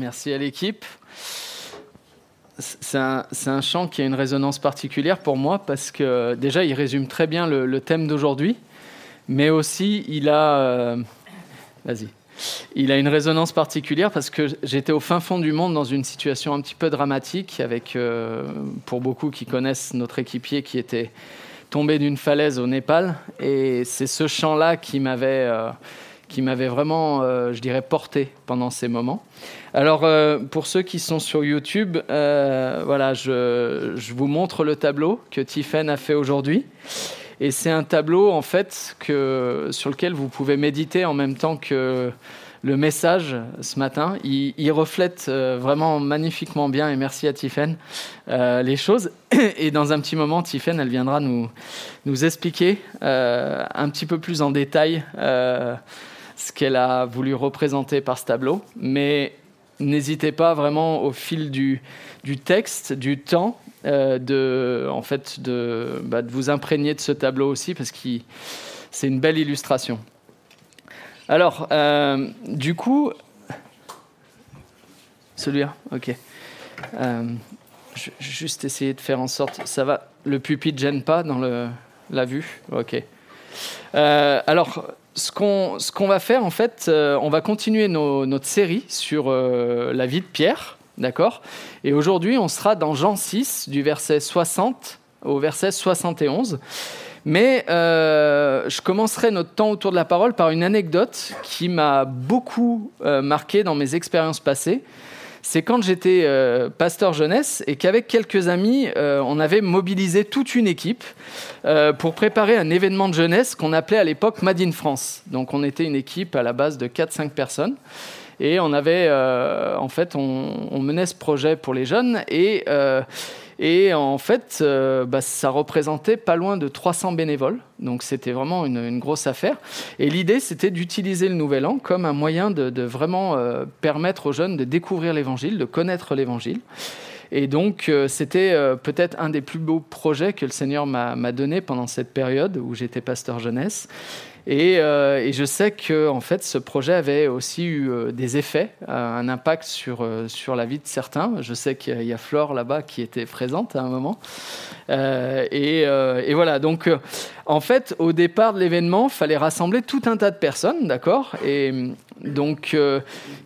Merci à l'équipe. C'est un, chant qui a une résonance particulière pour moi parce que déjà, il résume très bien le, thème d'aujourd'hui, mais aussi il a... Euh, vas-y. Il a une résonance particulière parce que j'étais au fin fond du monde dans une situation un petit peu dramatique avec, euh, pour beaucoup qui connaissent notre équipier qui était tombé d'une falaise au Népal. Et c'est ce chant-là qui m'avait... Euh, qui m'avait vraiment, euh, je dirais, porté pendant ces moments. Alors, euh, pour ceux qui sont sur YouTube, euh, voilà, je, vous montre le tableau que Tiffen a fait aujourd'hui. Et c'est un tableau, en fait, sur lequel vous pouvez méditer en même temps que le message ce matin. Il, il reflète vraiment magnifiquement bien, et merci à Tiffen, les choses. Et dans un petit moment, Tiffen, elle viendra nous, nous expliquer un petit peu plus en détail ce qu'elle a voulu représenter par ce tableau. Mais n'hésitez pas vraiment au fil du, du texte, du temps, euh, de, en fait, de, bah, de, vous imprégner de ce tableau aussi, parce que c'est une belle illustration. Alors, euh, du coup, celui-là, ok. Euh, je, juste essayer de faire en sorte, ça va, le pupitre gêne pas dans le, la vue, ok. alors, ce qu'on va faire, en fait, euh, on va continuer notre série sur euh, la vie de Pierre, d'accord? Et aujourd'hui, on sera dans Jean 6, du verset 60 au verset 71. Mais euh, je commencerai notre temps autour de la parole par une anecdote qui m'a beaucoup marqué dans mes expériences passées c'est quand j'étais euh, pasteur jeunesse et qu'avec quelques amis, euh, on avait mobilisé toute une équipe euh, pour préparer un événement de jeunesse qu'on appelait à l'époque Made in France. Donc on était une équipe à la base de 4-5 personnes. Et on avait, en fait, on, on, menait ce projet pour les jeunes et et en fait, euh, bah, ça représentait pas loin de 300 bénévoles. Donc c'était vraiment une, grosse affaire. Et l'idée, c'était d'utiliser le Nouvel An comme un moyen de, vraiment euh, permettre aux jeunes de découvrir l'Évangile, de connaître l'Évangile. Et donc, euh, c'était peut-être un des plus beaux projets que le Seigneur m'a donné pendant cette période où j'étais pasteur jeunesse. Euh, et, je sais que en fait, ce projet avait aussi eu euh, des effets, euh, un impact sur, sur la vie de certains. Je sais qu'il y a Flore là-bas qui était présente à un moment. Et, voilà, donc en fait, au départ de l'événement, il fallait rassembler tout un tas de personnes, d'accord? Et donc,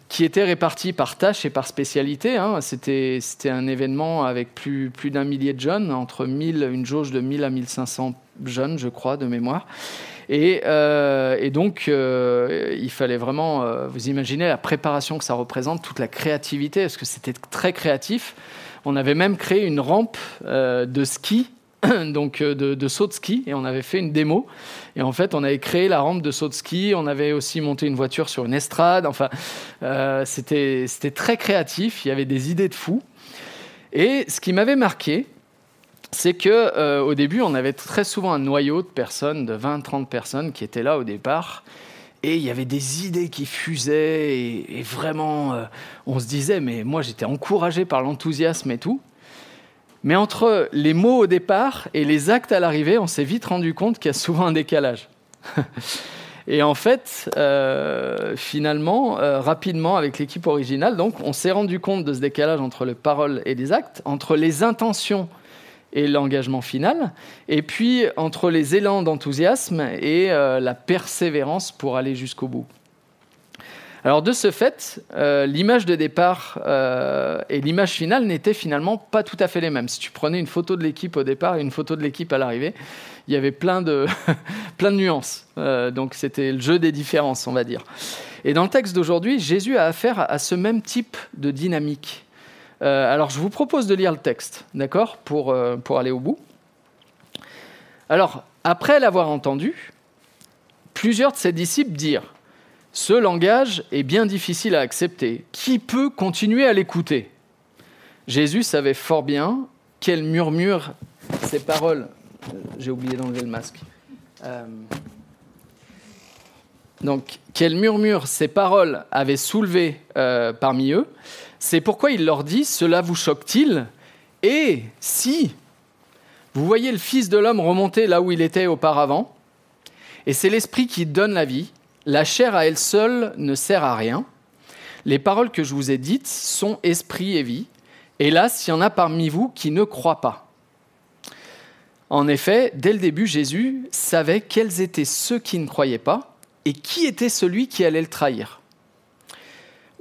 qui étaient réparties par tâches et par spécialité. Hein. C'était un événement avec plus, plus d'un millier de jeunes, entre 1000, une jauge de 1000 à 1500 jeunes, je crois, de mémoire. Euh, et, donc, euh, il fallait vraiment, euh, vous imaginez la préparation que ça représente, toute la créativité, parce que c'était très créatif. On avait même créé une rampe de ski, donc de, saut de ski, et on avait fait une démo. Et en fait, on avait créé la rampe de saut de ski, on avait aussi monté une voiture sur une estrade. Enfin, c'était très créatif, il y avait des idées de fou. Et ce qui m'avait marqué, c'est que euh, au début, on avait très souvent un noyau de personnes, de 20-30 personnes qui étaient là au départ. Et il y avait des idées qui fusaient et, vraiment, euh, on se disait, mais moi j'étais encouragé par l'enthousiasme et tout. Mais entre les mots au départ et les actes à l'arrivée, on s'est vite rendu compte qu'il y a souvent un décalage. et en fait, euh, finalement, rapidement, avec l'équipe originale, donc, on s'est rendu compte de ce décalage entre les paroles et les actes, entre les intentions et l'engagement final, et puis entre les élans d'enthousiasme et euh, la persévérance pour aller jusqu'au bout. Alors de ce fait, euh, l'image de départ euh, et l'image finale n'étaient finalement pas tout à fait les mêmes. Si tu prenais une photo de l'équipe au départ et une photo de l'équipe à l'arrivée, il y avait plein de, plein de nuances. donc c'était le jeu des différences, on va dire. Et dans le texte d'aujourd'hui, Jésus a affaire à ce même type de dynamique. Euh, alors, je vous propose de lire le texte, d'accord, pour, euh, pour aller au bout. Alors, après l'avoir entendu, plusieurs de ses disciples dirent Ce langage est bien difficile à accepter. Qui peut continuer à l'écouter? Jésus savait fort bien quel murmure ces paroles. J'ai oublié d'enlever le masque. Euh, donc, quel murmure ces paroles avaient soulevé parmi eux c'est pourquoi il leur dit, cela vous choque-t-il? Et si vous voyez le Fils de l'homme remonter là où il était auparavant, et c'est l'Esprit qui donne la vie, la chair à elle seule ne sert à rien. Les paroles que je vous ai dites sont esprit et vie. Hélas, il y en a parmi vous qui ne croient pas. En effet, dès le début, Jésus savait quels étaient ceux qui ne croyaient pas et qui était celui qui allait le trahir.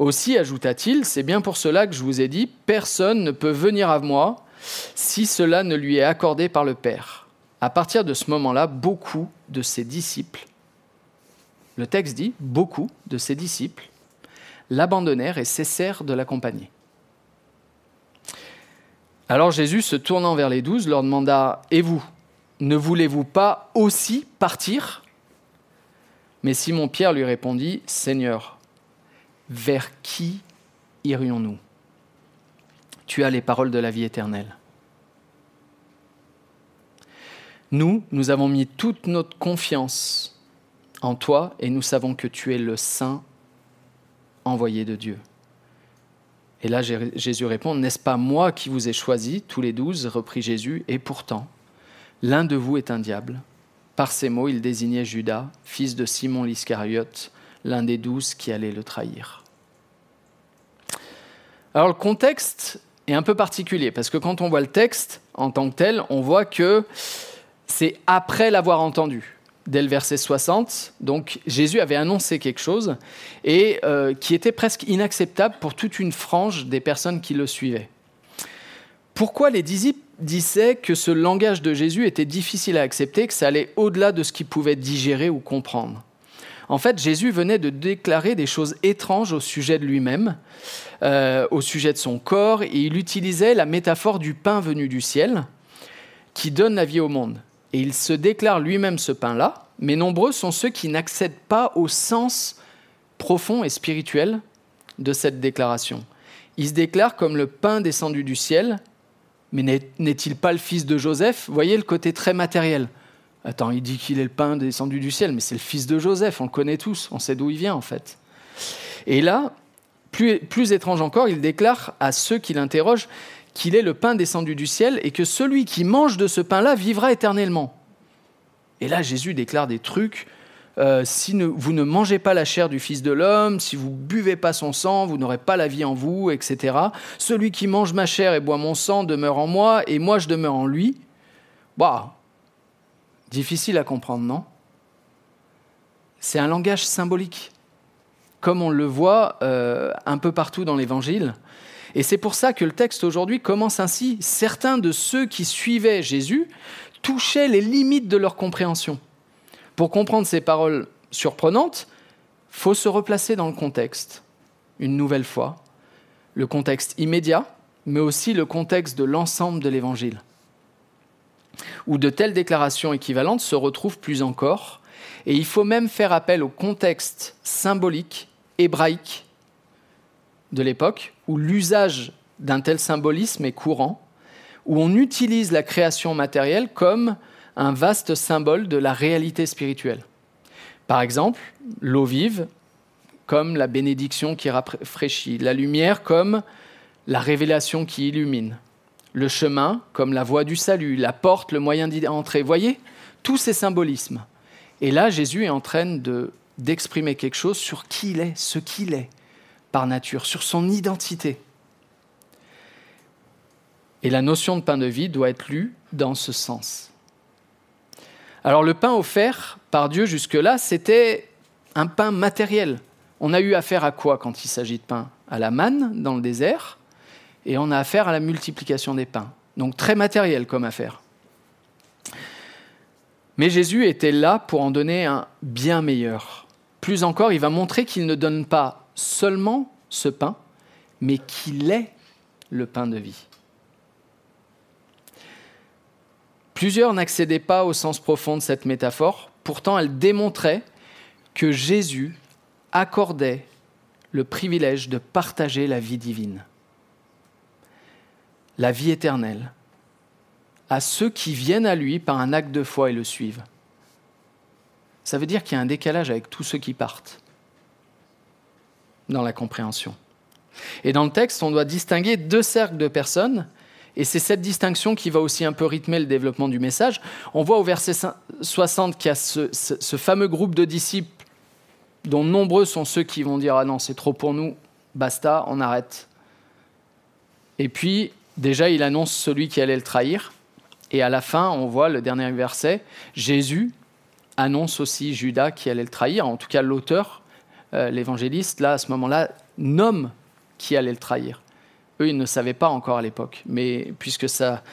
Aussi, ajouta-t-il, c'est bien pour cela que je vous ai dit, personne ne peut venir à moi si cela ne lui est accordé par le Père. À partir de ce moment-là, beaucoup de ses disciples, le texte dit, beaucoup de ses disciples, l'abandonnèrent et cessèrent de l'accompagner. Alors Jésus, se tournant vers les douze, leur demanda, Et vous, ne voulez-vous pas aussi partir? Mais Simon-Pierre lui répondit, Seigneur, vers qui irions-nous? Tu as les paroles de la vie éternelle. Nous, nous avons mis toute notre confiance en toi et nous savons que tu es le Saint envoyé de Dieu. Et là, Jésus répond, N'est-ce pas moi qui vous ai choisi, tous les douze reprit Jésus, et pourtant, l'un de vous est un diable. Par ces mots, il désignait Judas, fils de Simon l'Iscariote, l'un des douze qui allait le trahir. Alors le contexte est un peu particulier, parce que quand on voit le texte en tant que tel, on voit que c'est après l'avoir entendu dès le verset 60. Donc Jésus avait annoncé quelque chose et euh, qui était presque inacceptable pour toute une frange des personnes qui le suivaient. Pourquoi les disciples disaient que ce langage de Jésus était difficile à accepter, que ça allait au-delà de ce qu'ils pouvaient digérer ou comprendre? En fait, Jésus venait de déclarer des choses étranges au sujet de lui-même, euh, au sujet de son corps, et il utilisait la métaphore du pain venu du ciel qui donne la vie au monde et il se déclare lui-même ce pain-là, mais nombreux sont ceux qui n'accèdent pas au sens profond et spirituel de cette déclaration. Il se déclare comme le pain descendu du ciel, mais n'est-il pas le fils de Joseph? Voyez le côté très matériel. Attends, il dit qu'il est le pain descendu du ciel, mais c'est le fils de Joseph, on le connaît tous, on sait d'où il vient en fait. Et là, plus, étrange encore, il déclare à ceux qui l'interrogent qu'il est le pain descendu du ciel et que celui qui mange de ce pain-là vivra éternellement. Et là, Jésus déclare des trucs. Euh, si vous ne mangez pas la chair du Fils de l'homme, si vous buvez pas son sang, vous n'aurez pas la vie en vous, etc. Celui qui mange ma chair et boit mon sang demeure en moi, et moi je demeure en lui. Bah, difficile à comprendre, non? C'est un langage symbolique, comme on le voit euh, un peu partout dans l'Évangile. Et c'est pour ça que le texte aujourd'hui commence ainsi. Certains de ceux qui suivaient Jésus touchaient les limites de leur compréhension. Pour comprendre ces paroles surprenantes, faut se replacer dans le contexte, une nouvelle fois, le contexte immédiat, mais aussi le contexte de l'ensemble de l'Évangile, où de telles déclarations équivalentes se retrouvent plus encore, et il faut même faire appel au contexte symbolique hébraïque de l'époque, où l'usage d'un tel symbolisme est courant, où on utilise la création matérielle comme un vaste symbole de la réalité spirituelle. Par exemple, l'eau vive comme la bénédiction qui rafraîchit, la lumière comme la révélation qui illumine, le chemin comme la voie du salut, la porte, le moyen d'y entrer. Voyez tous ces symbolismes. Et là, Jésus est en train d'exprimer quelque chose sur qui il est, ce qu'il est, par nature, sur son identité. Et la notion de pain de vie doit être lue dans ce sens. Alors le pain offert par Dieu jusque-là, c'était un pain matériel. On a eu affaire à quoi quand il s'agit de pain? À la manne dans le désert, et on a affaire à la multiplication des pains. Donc très matériel comme affaire. Mais Jésus était là pour en donner un bien meilleur. Plus encore, il va montrer qu'il ne donne pas seulement ce pain, mais qu'il est le pain de vie. Plusieurs n'accédaient pas au sens profond de cette métaphore, pourtant elle démontrait que Jésus accordait le privilège de partager la vie divine, la vie éternelle, à ceux qui viennent à lui par un acte de foi et le suivent. Ça veut dire qu'il y a un décalage avec tous ceux qui partent dans la compréhension. Et dans le texte, on doit distinguer deux cercles de personnes, et c'est cette distinction qui va aussi un peu rythmer le développement du message. On voit au verset 60 qu'il y a ce, fameux groupe de disciples dont nombreux sont ceux qui vont dire Ah non, c'est trop pour nous, basta, on arrête. Et puis, déjà, il annonce celui qui allait le trahir. Et à la fin, on voit le dernier verset, Jésus annonce aussi Judas qui allait le trahir. En tout cas, l'auteur, euh, l'évangéliste, là, à ce moment-là, nomme qui allait le trahir. Eux, ils ne savaient pas encore à l'époque. Mais puisque ça,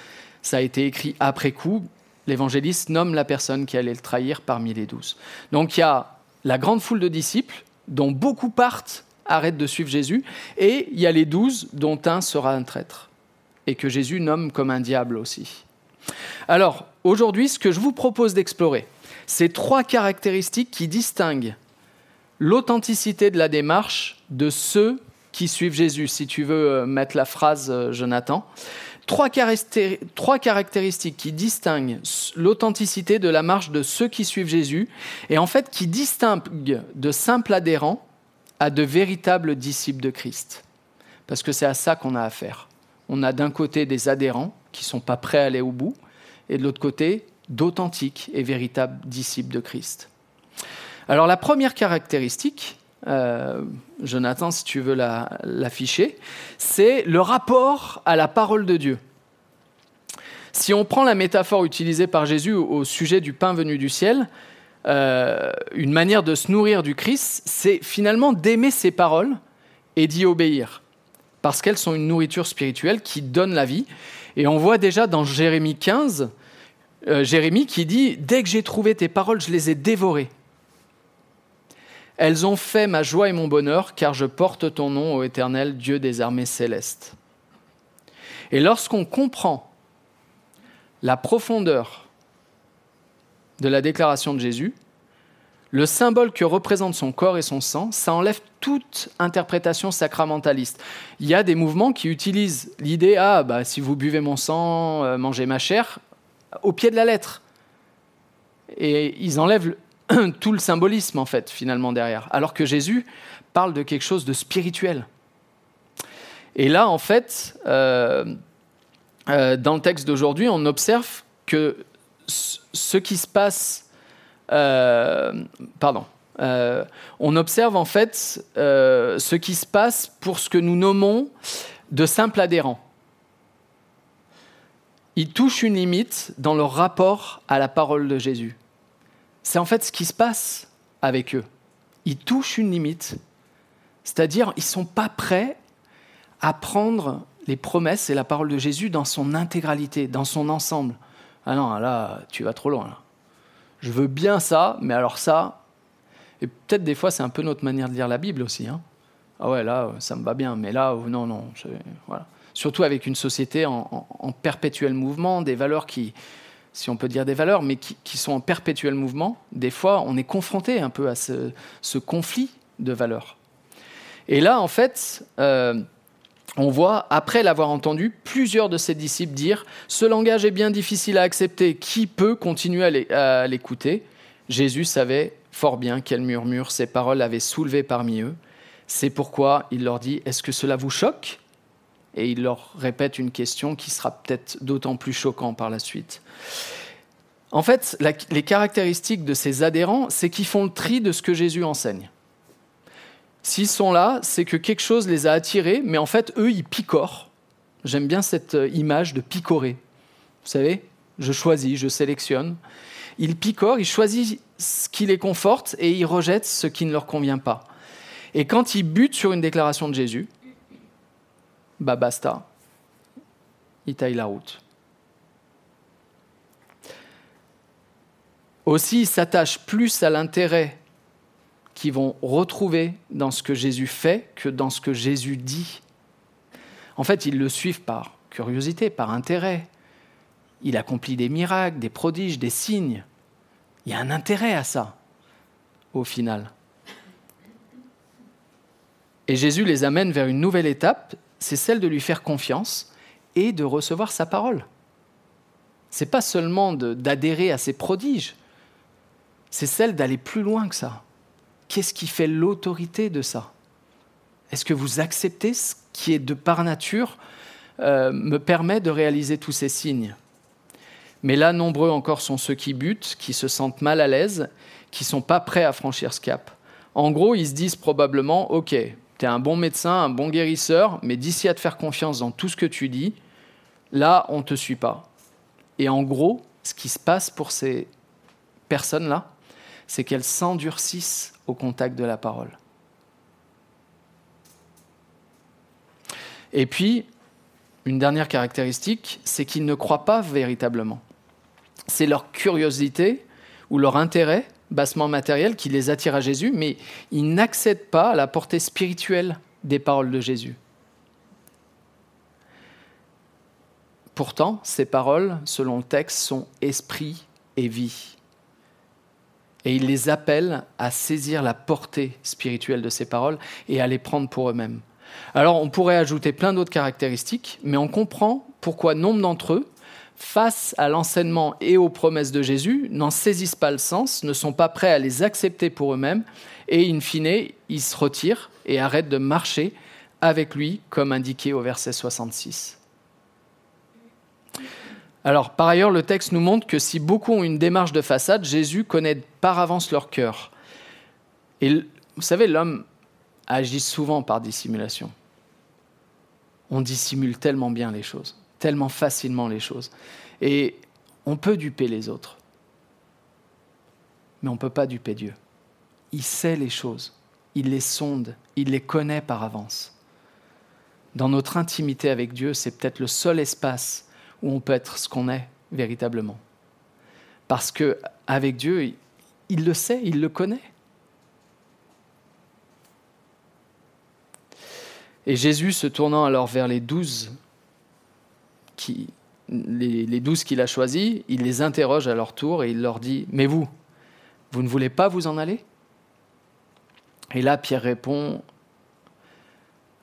ça a été écrit après coup, l'évangéliste nomme la personne qui allait le trahir parmi les douze. Donc il y a la grande foule de disciples, dont beaucoup partent, arrêtent de suivre Jésus, et il y a les douze, dont un sera un traître, et que Jésus nomme comme un diable aussi. Alors, aujourd'hui, ce que je vous propose d'explorer, c'est trois caractéristiques qui distinguent l'authenticité de la démarche de ceux qui suivent Jésus, si tu veux euh, mettre la phrase, euh, Jonathan. Trois, caractéristiques qui distinguent l'authenticité de la marche de ceux qui suivent Jésus et en fait qui distinguent de simples adhérents à de véritables disciples de Christ. Parce que c'est à ça qu'on a affaire. On a d'un côté des adhérents qui ne sont pas prêts à aller au bout et de l'autre côté d'authentiques et véritables disciples de Christ. Alors la première caractéristique, euh, Jonathan, si tu veux l'afficher, c'est le rapport à la parole de Dieu. Si on prend la métaphore utilisée par Jésus au sujet du pain venu du ciel, euh, une manière de se nourrir du Christ, c'est finalement d'aimer ses paroles et d'y obéir, parce qu'elles sont une nourriture spirituelle qui donne la vie. Et on voit déjà dans Jérémie 15, euh, Jérémie qui dit, Dès que j'ai trouvé tes paroles, je les ai dévorées. Elles ont fait ma joie et mon bonheur, car je porte ton nom, ô Éternel, Dieu des armées célestes. Et lorsqu'on comprend la profondeur de la déclaration de Jésus, le symbole que représentent son corps et son sang, ça enlève toute interprétation sacramentaliste. Il y a des mouvements qui utilisent l'idée ah bah si vous buvez mon sang, euh, mangez ma chair, au pied de la lettre. Et ils enlèvent tout le symbolisme, en fait, finalement, derrière. Alors que Jésus parle de quelque chose de spirituel. Et là, en fait, euh, euh, dans le texte d'aujourd'hui, on observe que ce qui se passe. Euh, pardon. on observe en fait ce qui se passe pour ce que nous nommons de simples adhérents. Ils touchent une limite dans leur rapport à la parole de Jésus. C'est en fait ce qui se passe avec eux. Ils touchent une limite, c'est-à-dire ils ne sont pas prêts à prendre les promesses et la parole de Jésus dans son intégralité, dans son ensemble. Ah non, là, tu vas trop loin. Je veux bien ça, mais alors ça, et peut-être des fois c'est un peu notre manière de lire la Bible aussi. Hein. Ah ouais, là, ça me va bien, mais là, non, non. Voilà. Surtout avec une société en perpétuel mouvement, des valeurs qui, si on peut dire des valeurs, mais qui, sont en perpétuel mouvement, des fois, on est confronté un peu à ce, conflit de valeurs. Et là, en fait, euh, on voit, après l'avoir entendu, plusieurs de ses disciples dire Ce langage est bien difficile à accepter, qui peut continuer à l'écouter? Jésus savait fort bien quel murmure ces paroles avaient soulevé parmi eux. C'est pourquoi il leur dit Est-ce que cela vous choque? Et il leur répète une question qui sera peut-être d'autant plus choquant par la suite. En fait, les caractéristiques de ces adhérents, c'est qu'ils font le tri de ce que Jésus enseigne. S'ils sont là, c'est que quelque chose les a attirés, mais en fait, eux, ils picorent. J'aime bien cette euh, image de picorer. Vous savez, je choisis, je sélectionne. Ils picorent, ils choisissent ce qui les conforte et ils rejettent ce qui ne leur convient pas. Et quand ils butent sur une déclaration de Jésus, bah basta, il taille la route. Aussi, ils s'attachent plus à l'intérêt qu'ils vont retrouver dans ce que Jésus fait que dans ce que Jésus dit. En fait, ils le suivent par curiosité, par intérêt. Il accomplit des miracles, des prodiges, des signes. Il y a un intérêt à ça, au final. Et Jésus les amène vers une nouvelle étape, c'est celle de lui faire confiance et de recevoir sa parole. C'est pas seulement d'adhérer à ses prodiges, c'est celle d'aller plus loin que ça. Qu'est-ce qui fait l'autorité de ça? Est-ce que vous acceptez ce qui est de par nature euh, me permet de réaliser tous ces signes? Mais là, nombreux encore sont ceux qui butent, qui se sentent mal à l'aise, qui sont pas prêts à franchir ce cap. En gros, ils se disent probablement, OK, tu es un bon médecin, un bon guérisseur, mais d'ici à te faire confiance dans tout ce que tu dis, là, on ne te suit pas. Et en gros, ce qui se passe pour ces personnes-là, c'est qu'elles s'endurcissent au contact de la parole. Et puis, une dernière caractéristique, c'est qu'ils ne croient pas véritablement. C'est leur curiosité ou leur intérêt bassement matériel qui les attire à Jésus, mais ils n'accèdent pas à la portée spirituelle des paroles de Jésus. Pourtant, ces paroles, selon le texte, sont esprit et vie. Et il les appelle à saisir la portée spirituelle de ces paroles et à les prendre pour eux-mêmes. Alors on pourrait ajouter plein d'autres caractéristiques, mais on comprend pourquoi nombre d'entre eux, face à l'enseignement et aux promesses de Jésus, n'en saisissent pas le sens, ne sont pas prêts à les accepter pour eux-mêmes, et in fine, ils se retirent et arrêtent de marcher avec lui, comme indiqué au verset 66. Alors, par ailleurs, le texte nous montre que si beaucoup ont une démarche de façade, Jésus connaît par avance leur cœur. Et vous savez, l'homme agit souvent par dissimulation. On dissimule tellement bien les choses, tellement facilement les choses. Et on peut duper les autres, mais on ne peut pas duper Dieu. Il sait les choses, il les sonde, il les connaît par avance. Dans notre intimité avec Dieu, c'est peut-être le seul espace où on peut être ce qu'on est véritablement. Parce que avec Dieu, il le sait, il le connaît. Et Jésus, se tournant alors vers les douze, qui, les, douze qu'il a choisis, il les interroge à leur tour et il leur dit Mais vous, vous ne voulez pas vous en aller? Et là, Pierre répond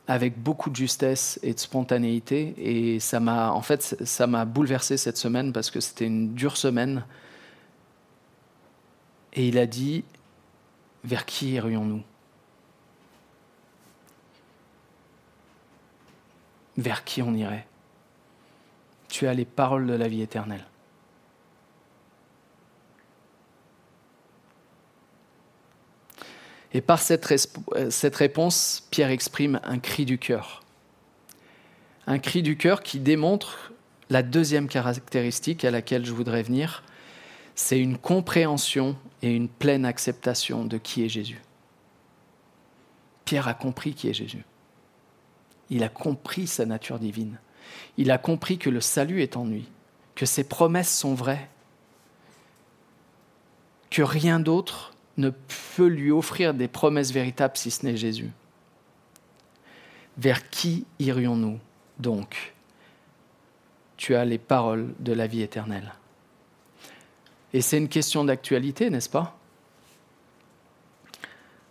avec beaucoup de justesse et de spontanéité. Et ça m'a, en fait, ça m'a bouleversé cette semaine parce que c'était une dure semaine. Et il a dit Vers qui irions-nous? Vers qui on irait? Tu as les paroles de la vie éternelle. Et par cette, cette, réponse, Pierre exprime un cri du cœur. Un cri du cœur qui démontre la deuxième caractéristique à laquelle je voudrais venir, c'est une compréhension et une pleine acceptation de qui est Jésus. Pierre a compris qui est Jésus. Il a compris sa nature divine. Il a compris que le salut est en lui, que ses promesses sont vraies, que rien d'autre ne peut lui offrir des promesses véritables si ce n'est Jésus. Vers qui irions-nous donc? Tu as les paroles de la vie éternelle. Et c'est une question d'actualité, n'est-ce pas?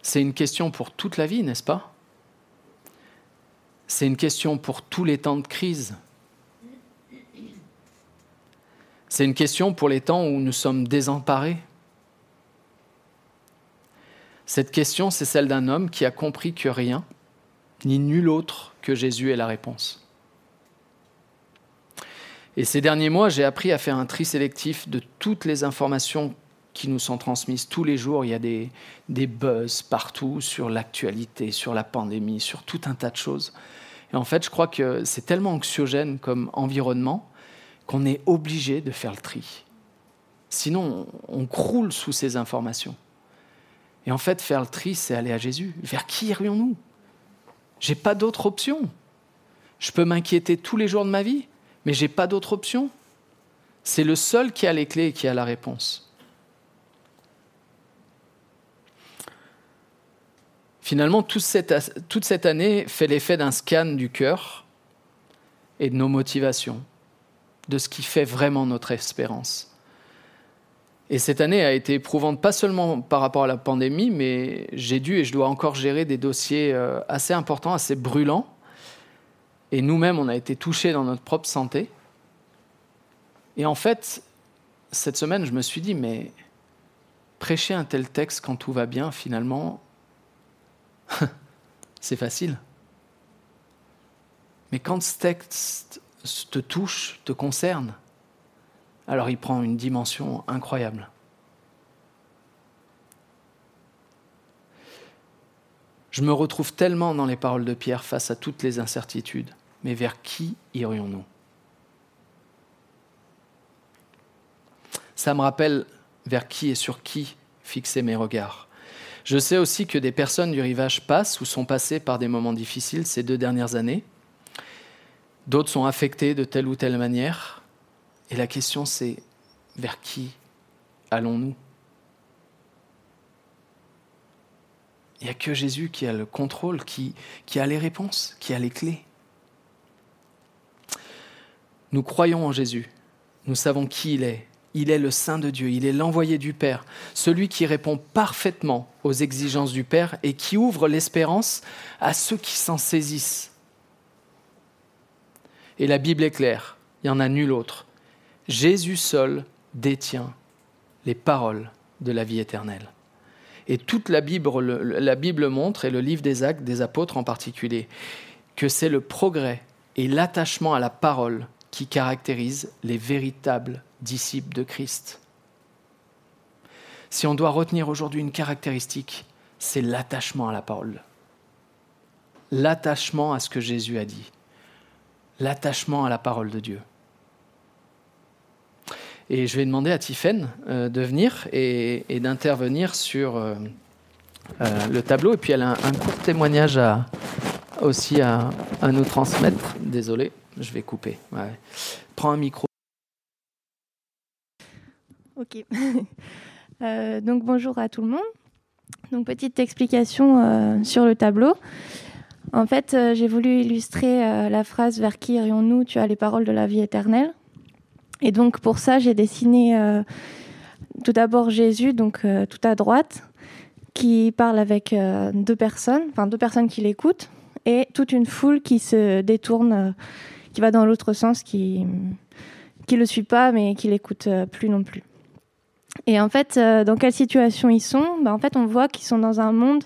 C'est une question pour toute la vie, n'est-ce pas? C'est une question pour tous les temps de crise. C'est une question pour les temps où nous sommes désemparés. Cette question, c'est celle d'un homme qui a compris que rien, ni nul autre que Jésus est la réponse. Et ces derniers mois, j'ai appris à faire un tri sélectif de toutes les informations qui nous sont transmises tous les jours. Il y a des, des buzz partout sur l'actualité, sur la pandémie, sur tout un tas de choses. Et en fait, je crois que c'est tellement anxiogène comme environnement qu'on est obligé de faire le tri. Sinon, on croule sous ces informations. Et en fait, faire le tri, c'est aller à Jésus. Vers qui irions-nous? J'ai pas d'autre option. Je peux m'inquiéter tous les jours de ma vie, mais j'ai pas d'autre option. C'est le seul qui a les clés et qui a la réponse. Finalement, toute cette, année fait l'effet d'un scan du cœur et de nos motivations, de ce qui fait vraiment notre espérance. Et cette année a été éprouvante, pas seulement par rapport à la pandémie, mais j'ai dû et je dois encore gérer des dossiers euh, assez importants, assez brûlants. Et nous-mêmes, on a été touchés dans notre propre santé. Et en fait, cette semaine, je me suis dit, mais prêcher un tel texte quand tout va bien, finalement, c'est facile. Mais quand ce texte te touche, te concerne, alors il prend une dimension incroyable. Je me retrouve tellement dans les paroles de Pierre face à toutes les incertitudes. Mais vers qui irions-nous? Ça me rappelle vers qui et sur qui fixer mes regards. Je sais aussi que des personnes du rivage passent ou sont passées par des moments difficiles ces deux dernières années. D'autres sont affectés de telle ou telle manière. Et la question c'est vers qui allons-nous? Il n'y a que Jésus qui a le contrôle, qui, a les réponses, qui a les clés. Nous croyons en Jésus, nous savons qui il est, il est le Saint de Dieu, il est l'envoyé du Père, celui qui répond parfaitement aux exigences du Père et qui ouvre l'espérance à ceux qui s'en saisissent. Et la Bible est claire, il n'y en a nul autre. Jésus seul détient les paroles de la vie éternelle. Et toute la Bible, montre, et le livre des actes des apôtres en particulier, que c'est le progrès et l'attachement à la parole qui caractérise les véritables disciples de Christ. Si on doit retenir aujourd'hui une caractéristique, c'est l'attachement à la parole. L'attachement à ce que Jésus a dit. L'attachement à la parole de Dieu. Et je vais demander à Tiffaine euh, de venir et, d'intervenir sur euh, euh, le tableau. Et puis elle a un, court témoignage aussi à, nous transmettre. Désolé, je vais couper. Prends un micro. Ok. donc bonjour à tout le monde. Donc petite explication sur le tableau. En fait, j'ai voulu illustrer la phrase Vers qui irions-nous? Tu as les paroles de la vie éternelle. Et donc pour ça, j'ai dessiné euh, tout d'abord Jésus, donc euh, tout à droite, qui parle avec euh, deux personnes, enfin deux personnes qui l'écoutent, et toute une foule qui se détourne, qui va dans l'autre sens, qui qui le suit pas, mais qui l'écoute plus non plus. Et en fait, dans quelle situation ils sont? Ben, En fait, on voit qu'ils sont dans un monde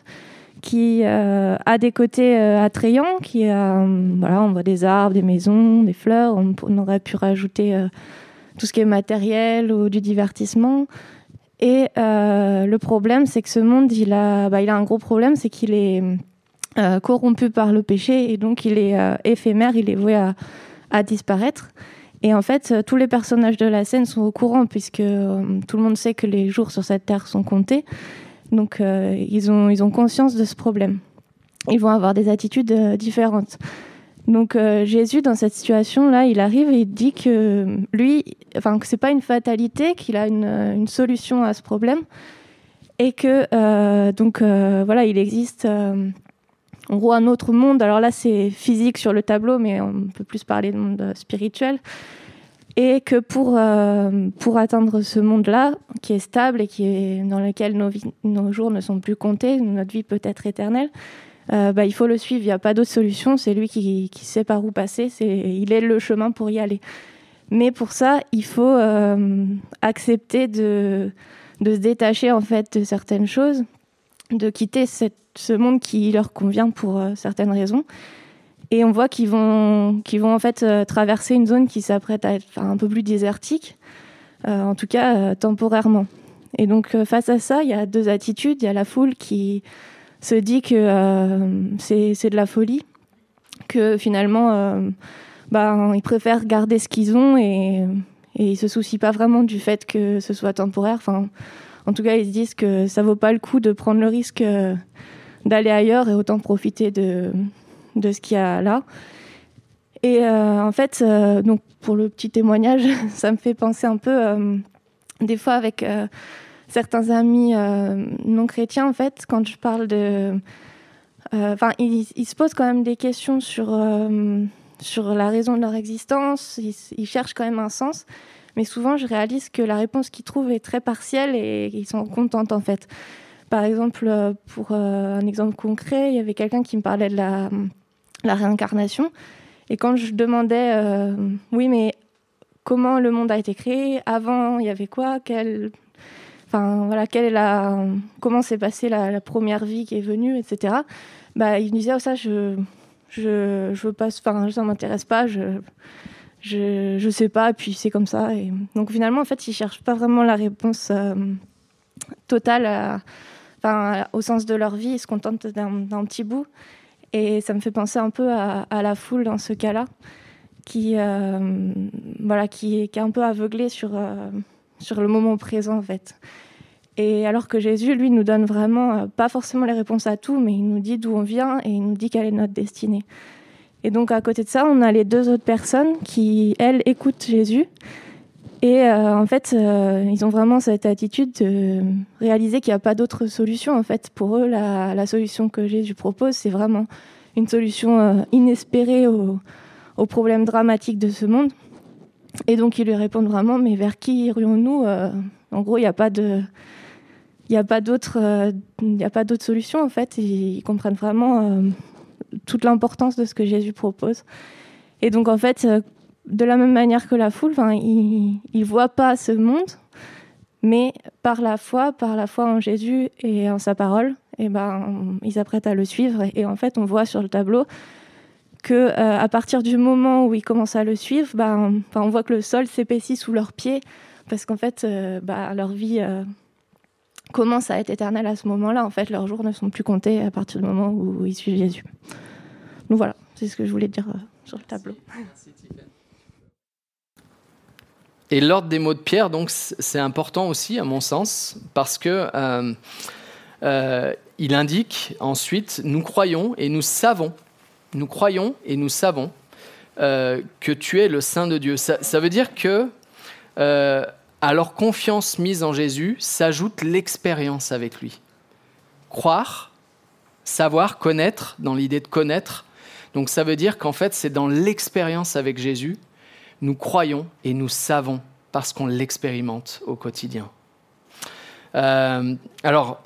qui a des côtés attrayants, qui voilà, on voit des arbres, des maisons, des fleurs. On, aurait pu rajouter tout ce qui est matériel ou du divertissement. Et euh, le problème, c'est que ce monde, il a, bah, il a un gros problème, c'est qu'il est, euh, corrompu par le péché et donc il est euh, éphémère, il est voué à, disparaître. Et en fait, tous les personnages de la scène sont au courant puisque tout le monde sait que les jours sur cette terre sont comptés. Donc ils, ont, ils ont conscience de ce problème. Ils vont avoir des attitudes différentes. Donc euh, Jésus, dans cette situation-là, il arrive et il dit que lui, enfin que c'est pas une fatalité, qu'il a une, solution à ce problème et que euh, donc euh, voilà, il existe en gros un autre monde. Alors là, c'est physique sur le tableau, mais on peut plus parler de monde spirituel. Et que pour, pour atteindre ce monde-là, qui est stable et qui est, dans lequel nos, nos jours ne sont plus comptés, notre vie peut être éternelle, euh, bah, il faut le suivre. Il n'y a pas d'autre solution. C'est lui qui, sait par où passer. C'est, il est le chemin pour y aller. Mais pour ça, il faut euh, accepter de, de, se détacher en fait de certaines choses, de quitter ce monde qui leur convient pour euh, certaines raisons. Et on voit qu'ils vont, qu'ils vont en fait traverser une zone qui s'apprête à être un peu plus désertique, en tout cas temporairement. Et donc face à ça, il y a deux attitudes. Il y a la foule qui se dit que euh, c'est de la folie, que finalement, euh, bah, ils préfèrent garder ce qu'ils ont et, et ils se soucient pas vraiment du fait que ce soit temporaire. Enfin, en tout cas, ils se disent que ça vaut pas le coup de prendre le risque euh, d'aller ailleurs et autant profiter de, de ce qu'il y a là. Et en fait, donc pour le petit témoignage, ça me fait penser un peu, des fois avec certains amis euh, non chrétiens, en fait, quand je parle de... Euh, enfin, ils, se posent quand même des questions sur, euh, sur la raison de leur existence, ils, cherchent quand même un sens, mais souvent je réalise que la réponse qu'ils trouvent est très partielle et ils sont contents en fait. Par exemple, pour un exemple concret, il y avait quelqu'un qui me parlait de la, la réincarnation, et quand je demandais, oui, mais comment le monde a été créé, avant il y avait quoi, quel enfin voilà, quelle est la, comment s'est passée la, première vie qui est venue, etc. Bah, il me disait, oh, ça, je, je, je veux pas, enfin, ça m'intéresse pas, je, je, je sais pas, puis c'est comme ça. Et donc finalement, en fait, il cherche pas vraiment la réponse euh, totale enfin, au sens de leur vie, ils se contentent d'un petit bout. Et ça me fait penser un peu à, la foule dans ce cas-là, qui, euh, voilà, qui, est un peu aveuglée sur, euh, sur le moment présent, en fait. Et alors que Jésus, lui, nous donne vraiment, euh, pas forcément les réponses à tout, mais il nous dit d'où on vient et il nous dit quelle est notre destinée. Et donc, à côté de ça, on a les deux autres personnes qui, elles, écoutent Jésus. Et en fait, ils ont vraiment cette attitude de réaliser qu'il n'y a pas d'autre solution. En fait, pour eux, la, solution que Jésus propose, c'est vraiment une solution inespérée aux, problèmes dramatiques de ce monde. Et donc, ils lui répondent vraiment, mais vers qui irions-nous En gros, il n'y a pas de il d'autre euh, solution en fait ils, comprennent vraiment euh, toute l'importance de ce que Jésus propose et donc en fait euh, de la même manière que la foule ils ne voient pas ce monde mais par la foi par la foi en Jésus et en sa parole et ben ils s'apprêtent à le suivre et, en fait on voit sur le tableau que à partir du moment où ils commencent à le suivre ben, on voit que le sol s'épaissit sous leurs pieds parce qu'en fait bah, leur vie commence à être éternel à ce moment-là. En fait, leurs jours ne sont plus comptés à partir du moment où ils suivent Jésus. Donc voilà, c'est ce que je voulais dire euh, sur le tableau. Et l'ordre des mots de Pierre, donc, c'est important aussi, à mon sens, parce que euh, euh, il indique ensuite nous croyons et nous savons, nous croyons et nous savons que tu es le Saint de Dieu. Ça, ça veut dire que à leur confiance mise en Jésus s'ajoute l'expérience avec lui. Croire, savoir, connaître, dans l'idée de connaître. Donc ça veut dire qu'en fait, c'est dans l'expérience avec Jésus, nous croyons et nous savons parce qu'on l'expérimente au quotidien. Euh, alors,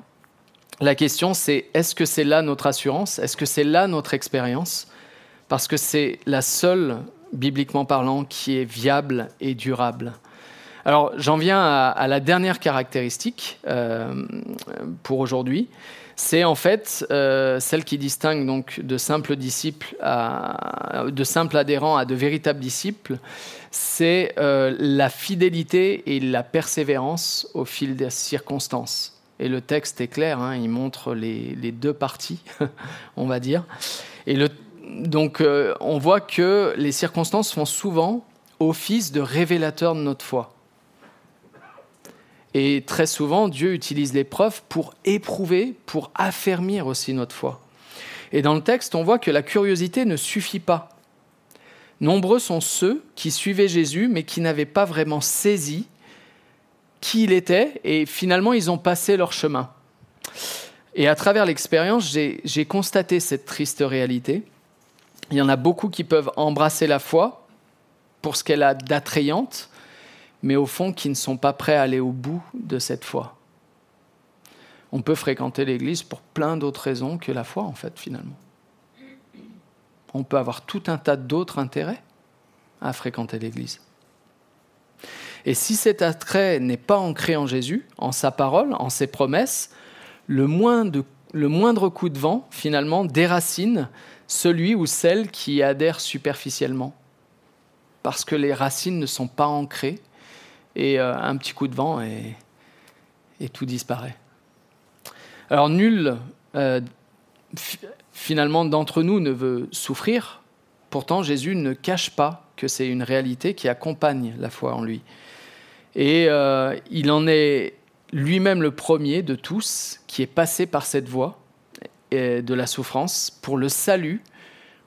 la question, c'est est-ce que c'est là notre assurance? Est-ce que c'est là notre expérience? Parce que c'est la seule, bibliquement parlant, qui est viable et durable. Alors j'en viens à, la dernière caractéristique euh, pour aujourd'hui. C'est en fait euh, celle qui distingue donc de simples disciples, de simples adhérents à de véritables disciples. C'est euh, la fidélité et la persévérance au fil des circonstances. Et le texte est clair, hein, il montre les, deux parties, on va dire. Et donc on voit que les circonstances font souvent office de révélateur de notre foi. Et très souvent, Dieu utilise l'épreuve pour éprouver, pour affermir aussi notre foi. Et dans le texte, on voit que la curiosité ne suffit pas. Nombreux sont ceux qui suivaient Jésus, mais qui n'avaient pas vraiment saisi qui il était, et finalement, ils ont passé leur chemin. Et à travers l'expérience, j'ai constaté cette triste réalité. Il y en a beaucoup qui peuvent embrasser la foi pour ce qu'elle a d'attrayante, mais au fond qui ne sont pas prêts à aller au bout de cette foi. On peut fréquenter l'Église pour plein d'autres raisons que la foi, en fait, finalement. On peut avoir tout un tas d'autres intérêts à fréquenter l'Église. Et si cet attrait n'est pas ancré en Jésus, en sa parole, en ses promesses, le moindre, coup de vent, finalement, déracine celui ou celle qui adhère superficiellement. Parce que les racines ne sont pas ancrées et euh, un petit coup de vent et, tout disparaît. Alors nul euh, finalement d'entre nous ne veut souffrir, pourtant Jésus ne cache pas que c'est une réalité qui accompagne la foi en lui. Et euh, il en est lui-même le premier de tous qui est passé par cette voie de la souffrance pour le salut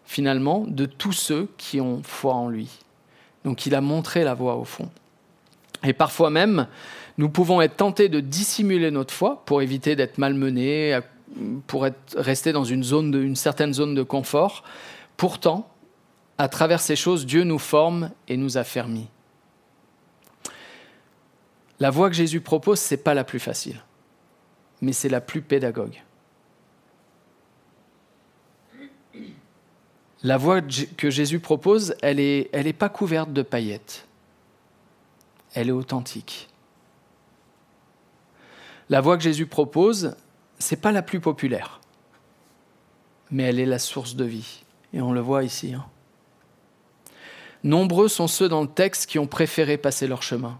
finalement de tous ceux qui ont foi en lui. Donc il a montré la voie au fond. Et parfois même, nous pouvons être tentés de dissimuler notre foi pour éviter d'être malmenés, pour être, rester dans une, certaine zone de confort. Pourtant, à travers ces choses, Dieu nous forme et nous affermit. La voie que Jésus propose, ce n'est pas la plus facile, mais c'est la plus pédagogue. La voie que Jésus propose, elle n'est elle est pas couverte de paillettes elle est authentique. La voie que Jésus propose, c'est pas la plus populaire, mais elle est la source de vie. Et on le voit ici. Hein. Nombreux sont ceux dans le texte qui ont préféré passer leur chemin.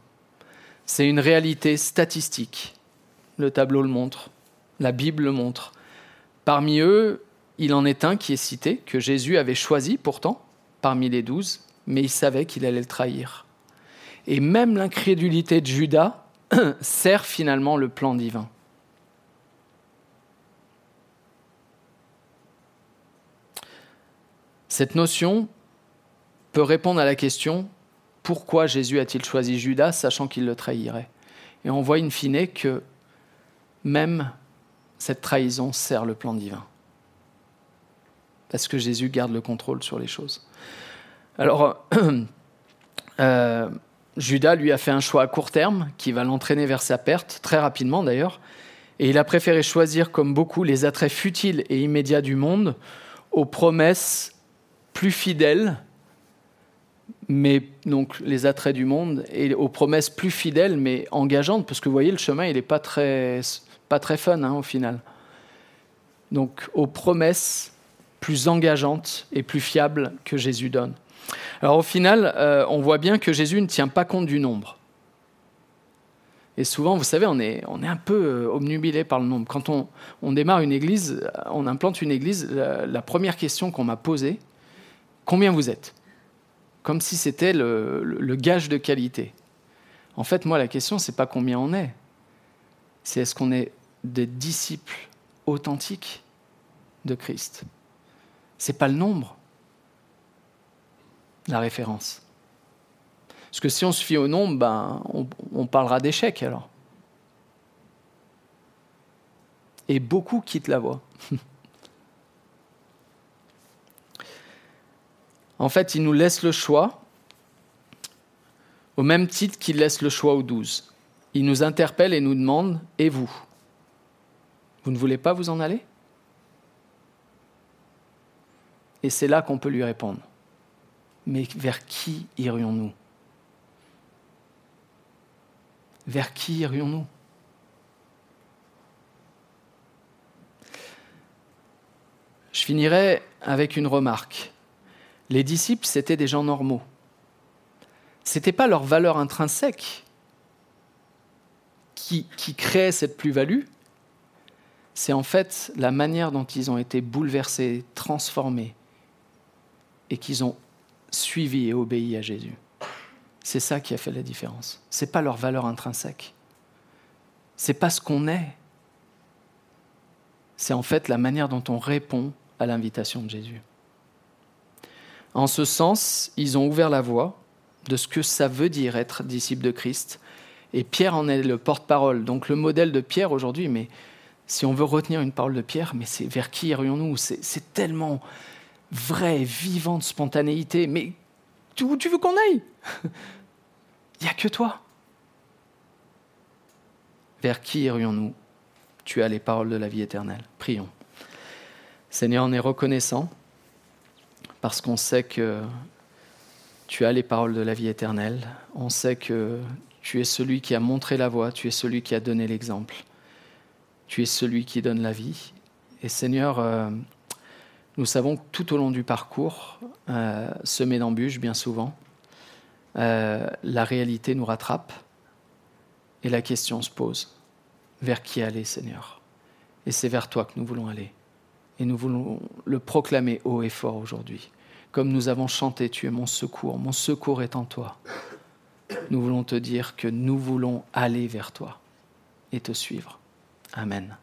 C'est une réalité statistique. Le tableau le montre. La Bible le montre. Parmi eux, il en est un qui est cité, que Jésus avait choisi pourtant, parmi les douze, mais il savait qu'il allait le trahir. Et même l'incrédulité de Judas sert finalement le plan divin. Cette notion peut répondre à la question pourquoi Jésus a-t-il choisi Judas sachant qu'il le trahirait? Et on voit in fine que même cette trahison sert le plan divin. Parce que Jésus garde le contrôle sur les choses. Alors, euh, Judas lui a fait un choix à court terme qui va l'entraîner vers sa perte, très rapidement d'ailleurs, et il a préféré choisir comme beaucoup les attraits futiles et immédiats du monde aux promesses plus fidèles, mais donc les attraits du monde, et aux promesses plus fidèles mais engageantes, parce que vous voyez, le chemin, il n'est pas très, pas très fun hein, au final. Donc aux promesses plus engageantes et plus fiables que Jésus donne. Alors au final, euh, on voit bien que Jésus ne tient pas compte du nombre. Et souvent, vous savez, on est, on est un peu euh, obnubilé par le nombre. Quand on, on démarre une église, on implante une église, la, première question qu'on m'a posée, combien vous êtes? Comme si c'était le, le, gage de qualité. En fait, moi, la question, c'est pas combien on est, c'est est-ce qu'on est des disciples authentiques de Christ? C'est pas le nombre, la référence. Parce que si on se fie au nombre, ben, on, parlera d'échec alors. Et beaucoup quittent la voie. en fait, il nous laisse le choix, au même titre qu'il laisse le choix aux douze. Il nous interpelle et nous demande Et vous? Vous ne voulez pas vous en aller? Et c'est là qu'on peut lui répondre mais vers qui irions-nous? Vers qui irions-nous? Je finirai avec une remarque. Les disciples, c'étaient des gens normaux. Ce n'était pas leur valeur intrinsèque qui, qui créait cette plus-value, c'est en fait la manière dont ils ont été bouleversés, transformés, et qu'ils ont suivi et obéi à Jésus. C'est ça qui a fait la différence. Ce n'est pas leur valeur intrinsèque. C'est pas ce qu'on est. C'est en fait la manière dont on répond à l'invitation de Jésus. En ce sens, ils ont ouvert la voie de ce que ça veut dire être disciple de Christ. Et Pierre en est le porte-parole, donc le modèle de Pierre aujourd'hui. Mais si on veut retenir une parole de Pierre, mais c'est vers qui irions-nous? C'est tellement vraie, vivante spontanéité. Mais où tu veux qu'on aille? Il n'y a que toi. Vers qui irions-nous? Tu as les paroles de la vie éternelle. Prions. Seigneur, on est reconnaissant parce qu'on sait que tu as les paroles de la vie éternelle. On sait que tu es celui qui a montré la voie, tu es celui qui a donné l'exemple. Tu es celui qui donne la vie. Et Seigneur, euh, nous savons que tout au long du parcours, euh, semé d'embûches bien souvent, euh, la réalité nous rattrape et la question se pose. Vers qui aller, Seigneur? Et c'est vers toi que nous voulons aller. Et nous voulons le proclamer haut et fort aujourd'hui. Comme nous avons chanté, tu es mon secours, mon secours est en toi. Nous voulons te dire que nous voulons aller vers toi et te suivre. Amen.